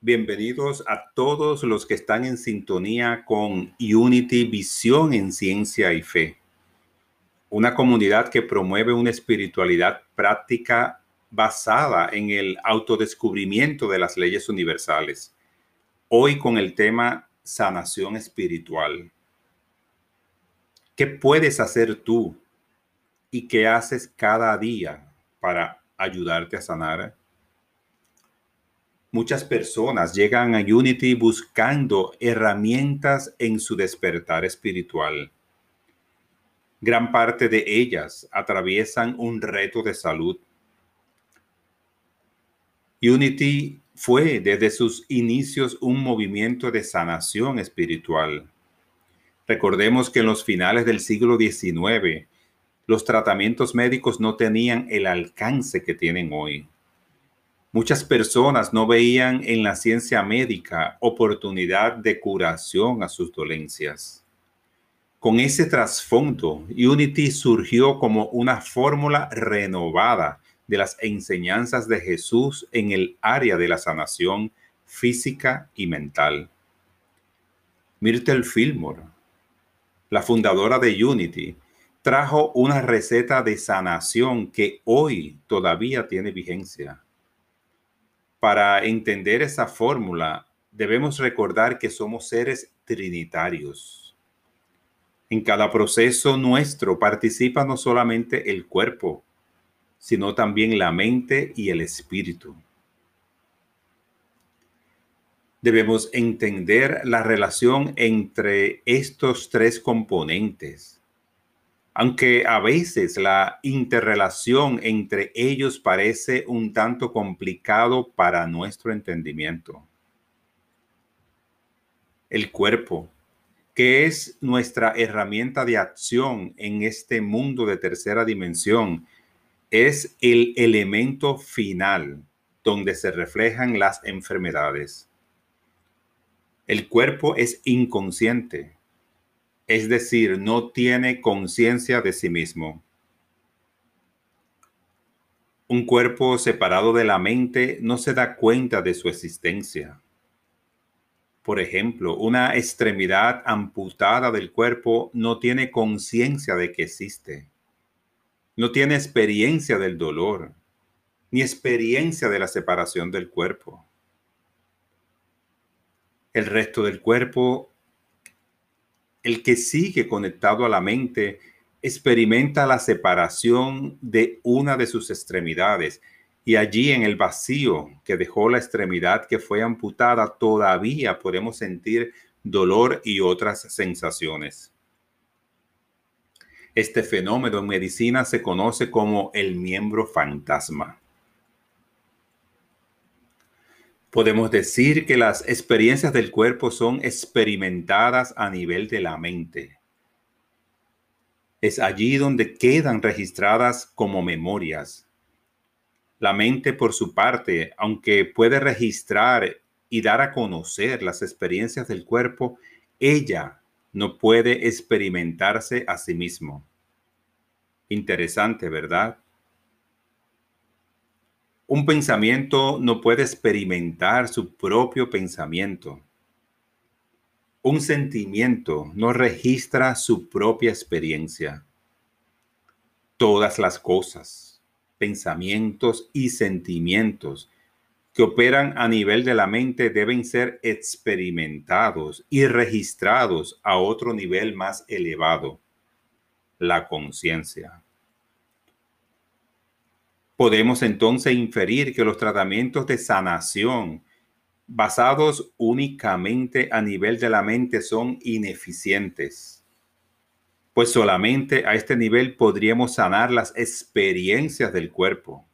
Bienvenidos a todos los que están en sintonía con Unity Visión en Ciencia y Fe, una comunidad que promueve una espiritualidad práctica basada en el autodescubrimiento de las leyes universales. Hoy con el tema sanación espiritual. ¿Qué puedes hacer tú y qué haces cada día para ayudarte a sanar? Muchas personas llegan a Unity buscando herramientas en su despertar espiritual. Gran parte de ellas atraviesan un reto de salud. Unity fue desde sus inicios un movimiento de sanación espiritual. Recordemos que en los finales del siglo XIX, los tratamientos médicos no tenían el alcance que tienen hoy. Muchas personas no veían en la ciencia médica oportunidad de curación a sus dolencias. Con ese trasfondo, Unity surgió como una fórmula renovada de las enseñanzas de Jesús en el área de la sanación física y mental. Myrtle Fillmore, la fundadora de Unity, trajo una receta de sanación que hoy todavía tiene vigencia. Para entender esa fórmula, debemos recordar que somos seres trinitarios. En cada proceso nuestro participa no solamente el cuerpo, sino también la mente y el espíritu. Debemos entender la relación entre estos tres componentes aunque a veces la interrelación entre ellos parece un tanto complicado para nuestro entendimiento. El cuerpo, que es nuestra herramienta de acción en este mundo de tercera dimensión, es el elemento final donde se reflejan las enfermedades. El cuerpo es inconsciente, es decir, no tiene conciencia de sí mismo. Un cuerpo separado de la mente no se da cuenta de su existencia. Por ejemplo, una extremidad amputada del cuerpo no tiene conciencia de que existe. No tiene experiencia del dolor, ni experiencia de la separación del cuerpo. El resto del cuerpo el que sigue conectado a la mente experimenta la separación de una de sus extremidades y allí en el vacío que dejó la extremidad que fue amputada todavía podemos sentir dolor y otras sensaciones. Este fenómeno en medicina se conoce como el miembro fantasma. Podemos decir que las experiencias del cuerpo son experimentadas a nivel de la mente. Es allí donde quedan registradas como memorias. La mente, por su parte, aunque puede registrar y dar a conocer las experiencias del cuerpo, ella no puede experimentarse a sí mismo. Interesante, ¿verdad? Un pensamiento no puede experimentar su propio pensamiento. Un sentimiento no registra su propia experiencia. Todas las cosas, pensamientos y sentimientos que operan a nivel de la mente deben ser experimentados y registrados a otro nivel más elevado, la conciencia. Podemos entonces inferir que los tratamientos de sanación basados únicamente a nivel de la mente son ineficientes, pues solamente a este nivel podríamos sanar las experiencias del cuerpo,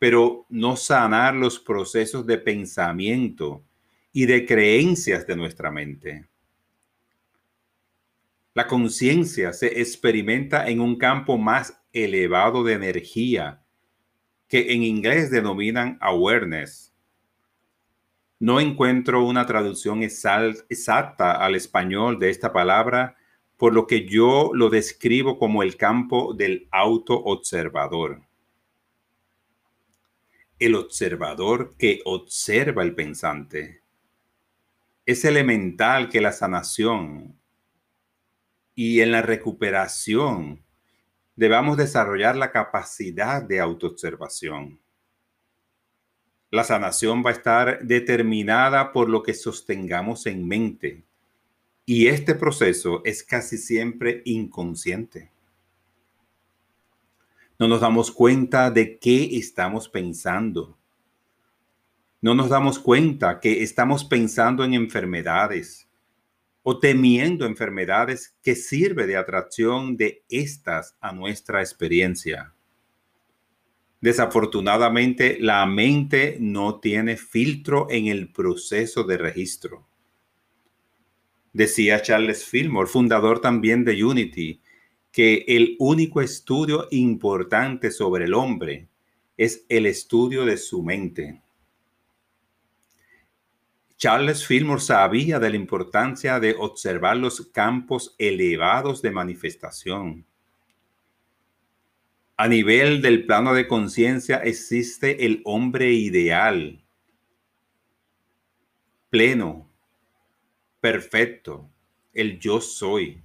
pero no sanar los procesos de pensamiento y de creencias de nuestra mente. La conciencia se experimenta en un campo más elevado de energía que en inglés denominan awareness. No encuentro una traducción exacta al español de esta palabra, por lo que yo lo describo como el campo del autoobservador. el observador que observa el pensante. Es elemental que la sanación y en la recuperación debamos desarrollar la capacidad de autoobservación. La sanación va a estar determinada por lo que sostengamos en mente y este proceso es casi siempre inconsciente. No nos damos cuenta de qué estamos pensando. No nos damos cuenta que estamos pensando en enfermedades o temiendo enfermedades que sirve de atracción de estas a nuestra experiencia. Desafortunadamente, la mente no tiene filtro en el proceso de registro. Decía Charles Fillmore, fundador también de Unity, que el único estudio importante sobre el hombre es el estudio de su mente. Charles Fillmore sabía de la importancia de observar los campos elevados de manifestación. A nivel del plano de conciencia existe el hombre ideal, pleno, perfecto, el yo soy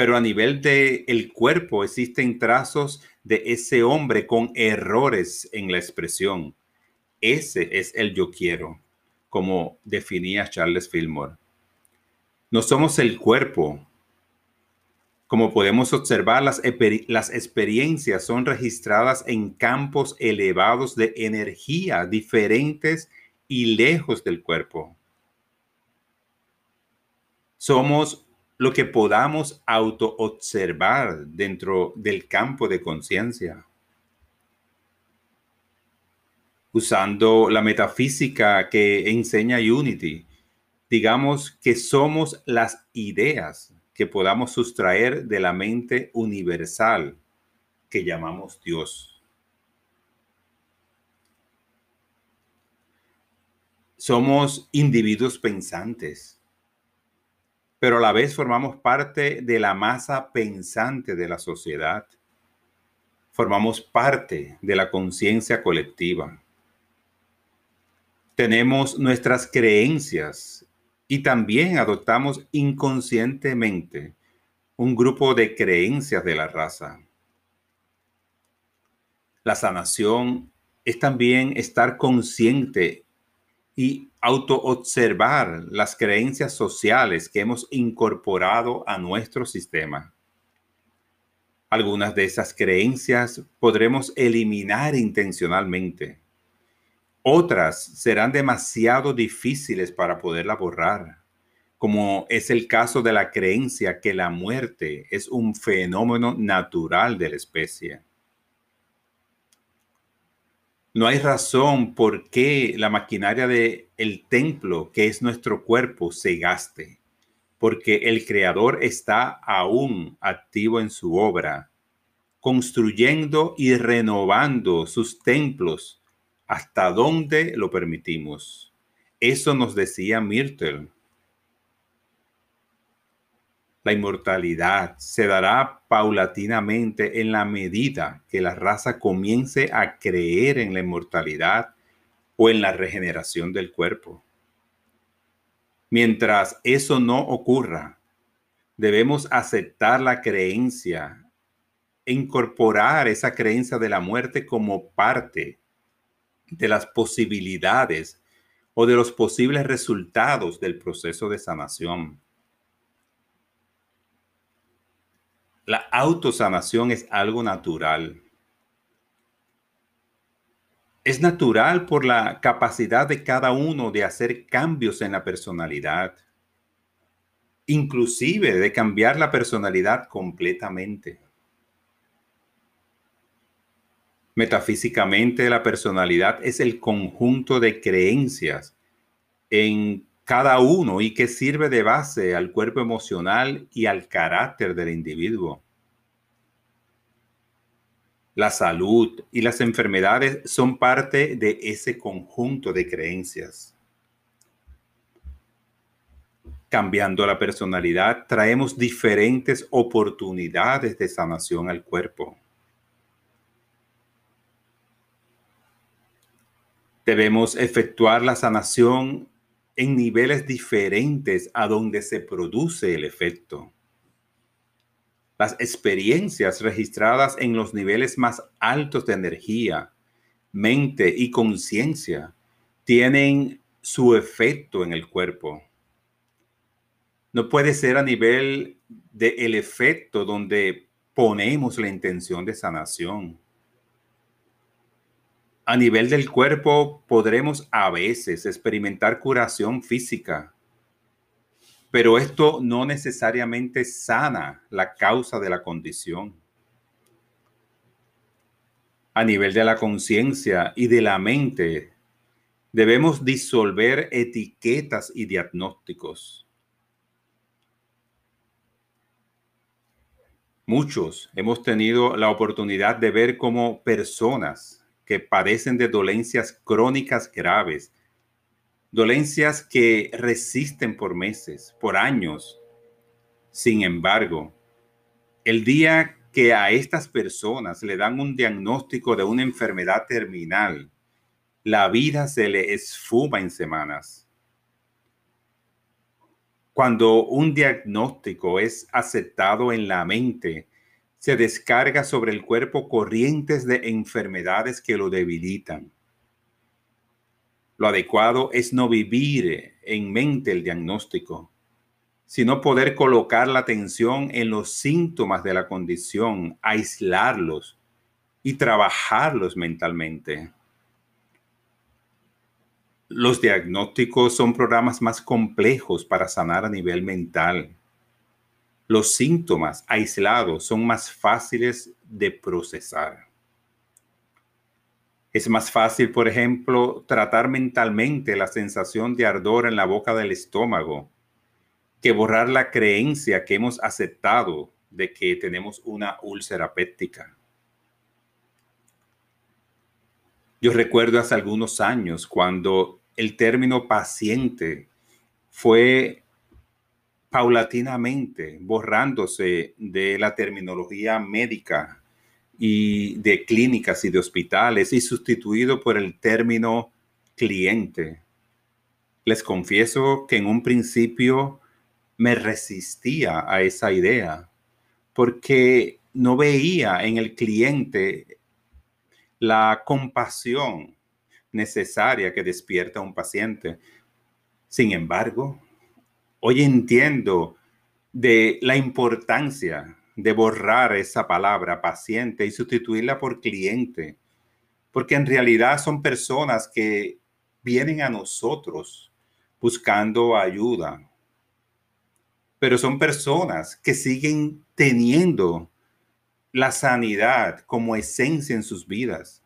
pero a nivel del el cuerpo existen trazos de ese hombre con errores en la expresión. Ese es el yo quiero, como definía Charles Fillmore. No somos el cuerpo. Como podemos observar, las, experiencias son registradas en campos elevados de energía diferentes y lejos del cuerpo. Somos lo que podamos auto-observar dentro del campo de conciencia. Usando la metafísica que enseña Unity, digamos que somos las ideas que podamos sustraer de la mente universal que llamamos Dios. Somos individuos pensantes pero a la vez formamos parte de la masa pensante de la sociedad. Formamos parte de la conciencia colectiva. Tenemos nuestras creencias y también adoptamos inconscientemente un grupo de creencias de la raza. La sanación es también estar consciente y autoobservar las creencias sociales que hemos incorporado a nuestro sistema. Algunas de esas creencias podremos eliminar intencionalmente. Otras serán demasiado difíciles para poderla borrar, como es el caso de la creencia que la muerte es un fenómeno natural de la especie. No hay razón por qué la maquinaria del el templo, que es nuestro cuerpo, se gaste, porque el Creador está aún activo en su obra, construyendo y renovando sus templos hasta donde lo permitimos. Eso nos decía Myrtle la inmortalidad se dará paulatinamente en la medida que la raza comience a creer en la inmortalidad o en la regeneración del cuerpo. Mientras eso no ocurra, debemos aceptar la creencia incorporar esa creencia de la muerte como parte de las posibilidades o de los posibles resultados del proceso de sanación. La autosanación es algo natural. Es natural por la capacidad de cada uno de hacer cambios en la personalidad, inclusive de cambiar la personalidad completamente. Metafísicamente, la personalidad es el conjunto de creencias en cada uno y que sirve de base al cuerpo emocional y al carácter del individuo. La salud y las enfermedades son parte de ese conjunto de creencias. Cambiando la personalidad, traemos diferentes oportunidades de sanación al cuerpo. Debemos efectuar la sanación en niveles diferentes a donde se produce el efecto. Las experiencias registradas en los niveles más altos de energía, mente y conciencia tienen su efecto en el cuerpo. No puede ser a nivel del el efecto donde ponemos la intención de sanación. A nivel del cuerpo podremos a veces experimentar curación física, pero esto no necesariamente sana la causa de la condición. A nivel de la conciencia y de la mente, debemos disolver etiquetas y diagnósticos. Muchos hemos tenido la oportunidad de ver cómo personas que padecen de dolencias crónicas graves, dolencias que resisten por meses, por años. Sin embargo, el día que a estas personas le dan un diagnóstico de una enfermedad terminal, la vida se le esfuma en semanas. Cuando un diagnóstico es aceptado en la mente, se descarga sobre el cuerpo corrientes de enfermedades que lo debilitan. Lo adecuado es no vivir en mente el diagnóstico, sino poder colocar la atención en los síntomas de la condición, aislarlos y trabajarlos mentalmente. Los diagnósticos son programas más complejos para sanar a nivel mental los síntomas aislados son más fáciles de procesar. Es más fácil, por ejemplo, tratar mentalmente la sensación de ardor en la boca del estómago que borrar la creencia que hemos aceptado de que tenemos una úlcera péptica. Yo recuerdo hace algunos años cuando el término paciente fue paulatinamente borrándose de la terminología médica y de clínicas y de hospitales y sustituido por el término cliente. Les confieso que en un principio me resistía a esa idea porque no veía en el cliente la compasión necesaria que despierta un paciente. Sin embargo, Hoy entiendo de la importancia de borrar esa palabra paciente y sustituirla por cliente, porque en realidad son personas que vienen a nosotros buscando ayuda, pero son personas que siguen teniendo la sanidad como esencia en sus vidas.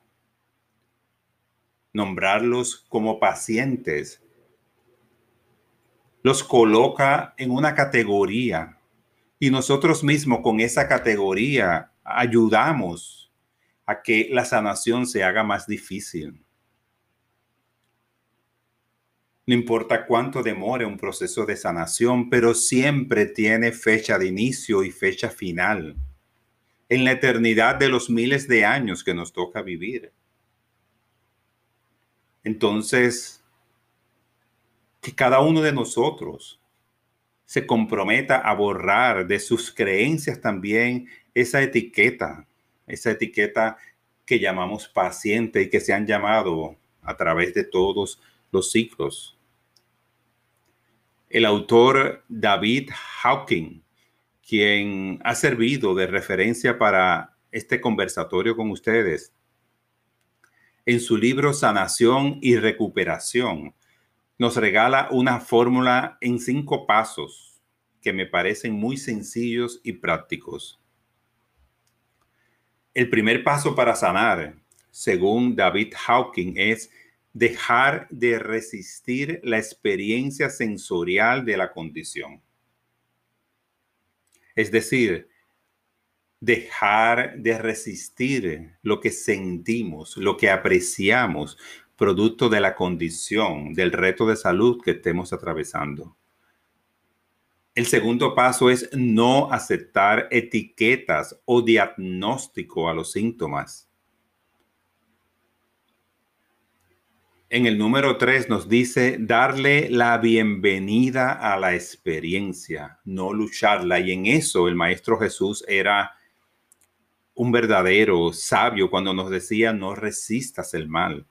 Nombrarlos como pacientes los coloca en una categoría y nosotros mismos con esa categoría ayudamos a que la sanación se haga más difícil. No importa cuánto demore un proceso de sanación, pero siempre tiene fecha de inicio y fecha final. En la eternidad de los miles de años que nos toca vivir. Entonces, que cada uno de nosotros se comprometa a borrar de sus creencias también esa etiqueta, esa etiqueta que llamamos paciente y que se han llamado a través de todos los ciclos. El autor David Hawking, quien ha servido de referencia para este conversatorio con ustedes, en su libro Sanación y Recuperación, nos regala una fórmula en cinco pasos que me parecen muy sencillos y prácticos. El primer paso para sanar, según David Hawking, es dejar de resistir la experiencia sensorial de la condición. Es decir, dejar de resistir lo que sentimos, lo que apreciamos, producto de la condición, del reto de salud que estemos atravesando. El segundo paso es no aceptar etiquetas o diagnóstico a los síntomas. En el número 3 nos dice darle la bienvenida a la experiencia, no lucharla. Y en eso el Maestro Jesús era un verdadero sabio cuando nos decía no resistas el mal.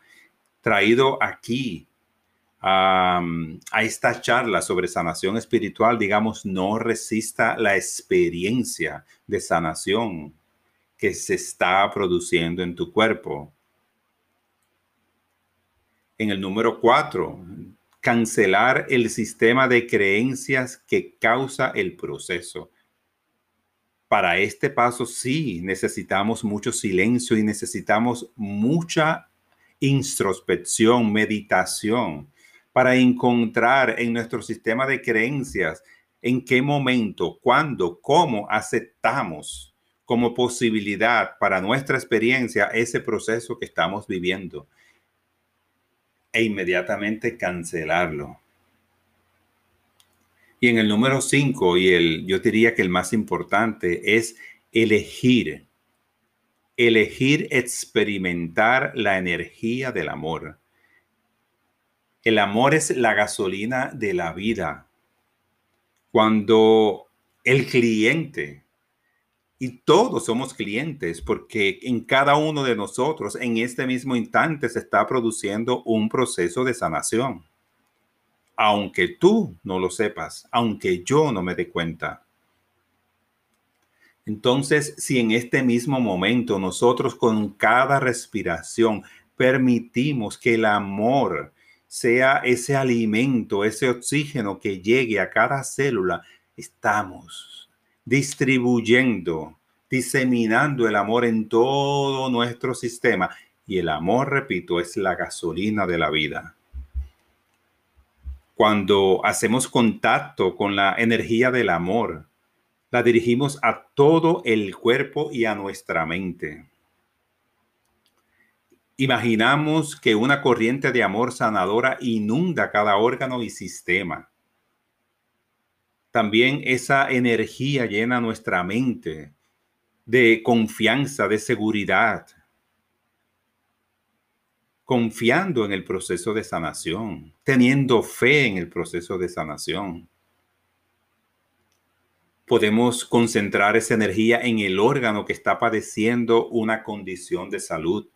Traído aquí a, esta charla sobre sanación espiritual, digamos, no resista la experiencia de sanación que se está produciendo en tu cuerpo. En el número cuatro, cancelar el sistema de creencias que causa el proceso. Para este paso sí necesitamos mucho silencio y necesitamos mucha introspección, meditación, para encontrar en nuestro sistema de creencias en qué momento, cuándo, cómo aceptamos como posibilidad para nuestra experiencia ese proceso que estamos viviendo e inmediatamente cancelarlo. Y en el número 5, y el, yo diría que el más importante es elegir, elegir experimentar la energía del amor. El amor es la gasolina de la vida. Cuando el cliente, y todos somos clientes, porque en cada uno de nosotros en este mismo instante se está produciendo un proceso de sanación. Aunque tú no lo sepas, aunque yo no me dé cuenta. Entonces, si en este mismo momento nosotros con cada respiración permitimos que el amor sea ese alimento, ese oxígeno que llegue a cada célula, estamos distribuyendo, diseminando el amor en todo nuestro sistema. Y el amor, repito, es la gasolina de la vida. Cuando hacemos contacto con la energía del amor, la dirigimos a todo el cuerpo y a nuestra mente. Imaginamos que una corriente de amor sanadora inunda cada órgano y sistema. También esa energía llena nuestra mente de confianza, de seguridad, confiando en el proceso de sanación, teniendo fe en el proceso de sanación. Podemos concentrar esa energía en el órgano que está padeciendo una condición de salud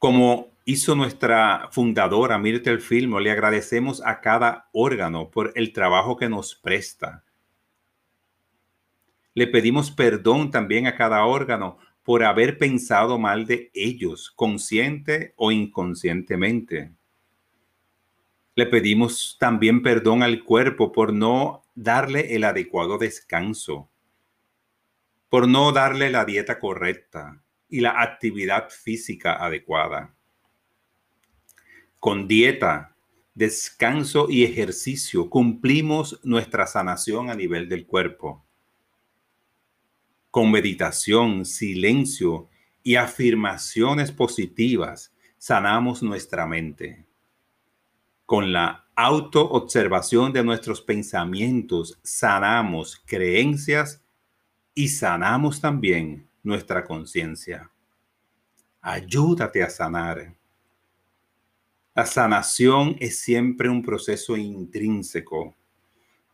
Como hizo nuestra fundadora Myrtle Filmo, le agradecemos a cada órgano por el trabajo que nos presta. Le pedimos perdón también a cada órgano por haber pensado mal de ellos, consciente o inconscientemente. Le pedimos también perdón al cuerpo por no darle el adecuado descanso, por no darle la dieta correcta, y la actividad física adecuada. Con dieta, descanso y ejercicio cumplimos nuestra sanación a nivel del cuerpo. Con meditación, silencio y afirmaciones positivas sanamos nuestra mente. Con la autoobservación de nuestros pensamientos sanamos creencias y sanamos también nuestra conciencia. Ayúdate a sanar. La sanación es siempre un proceso intrínseco.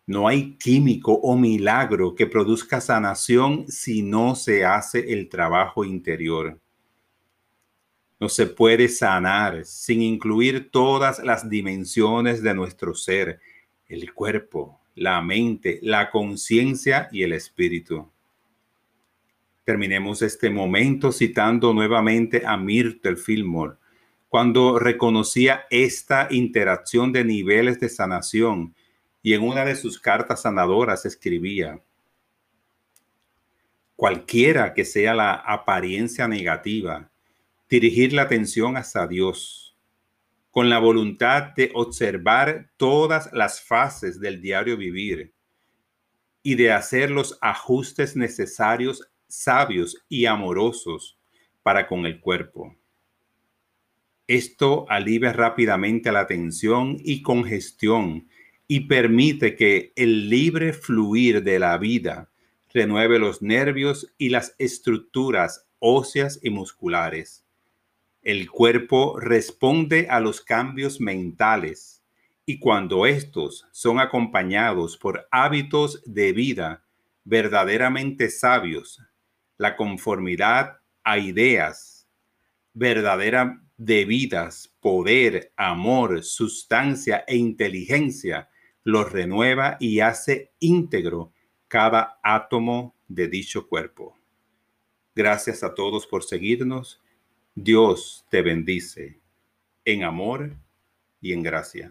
No hay químico o milagro que produzca sanación si no se hace el trabajo interior. No se puede sanar sin incluir todas las dimensiones de nuestro ser, el cuerpo, la mente, la conciencia y el espíritu. Terminemos este momento citando nuevamente a Myrtle Fillmore, cuando reconocía esta interacción de niveles de sanación y en una de sus cartas sanadoras escribía, cualquiera que sea la apariencia negativa, dirigir la atención hacia Dios, con la voluntad de observar todas las fases del diario vivir y de hacer los ajustes necesarios sabios y amorosos para con el cuerpo. Esto alivia rápidamente la tensión y congestión y permite que el libre fluir de la vida renueve los nervios y las estructuras óseas y musculares. El cuerpo responde a los cambios mentales y cuando estos son acompañados por hábitos de vida verdaderamente sabios, la conformidad a ideas verdadera de vidas, poder, amor, sustancia e inteligencia, los renueva y hace íntegro cada átomo de dicho cuerpo. Gracias a todos por seguirnos. Dios te bendice en amor y en gracia.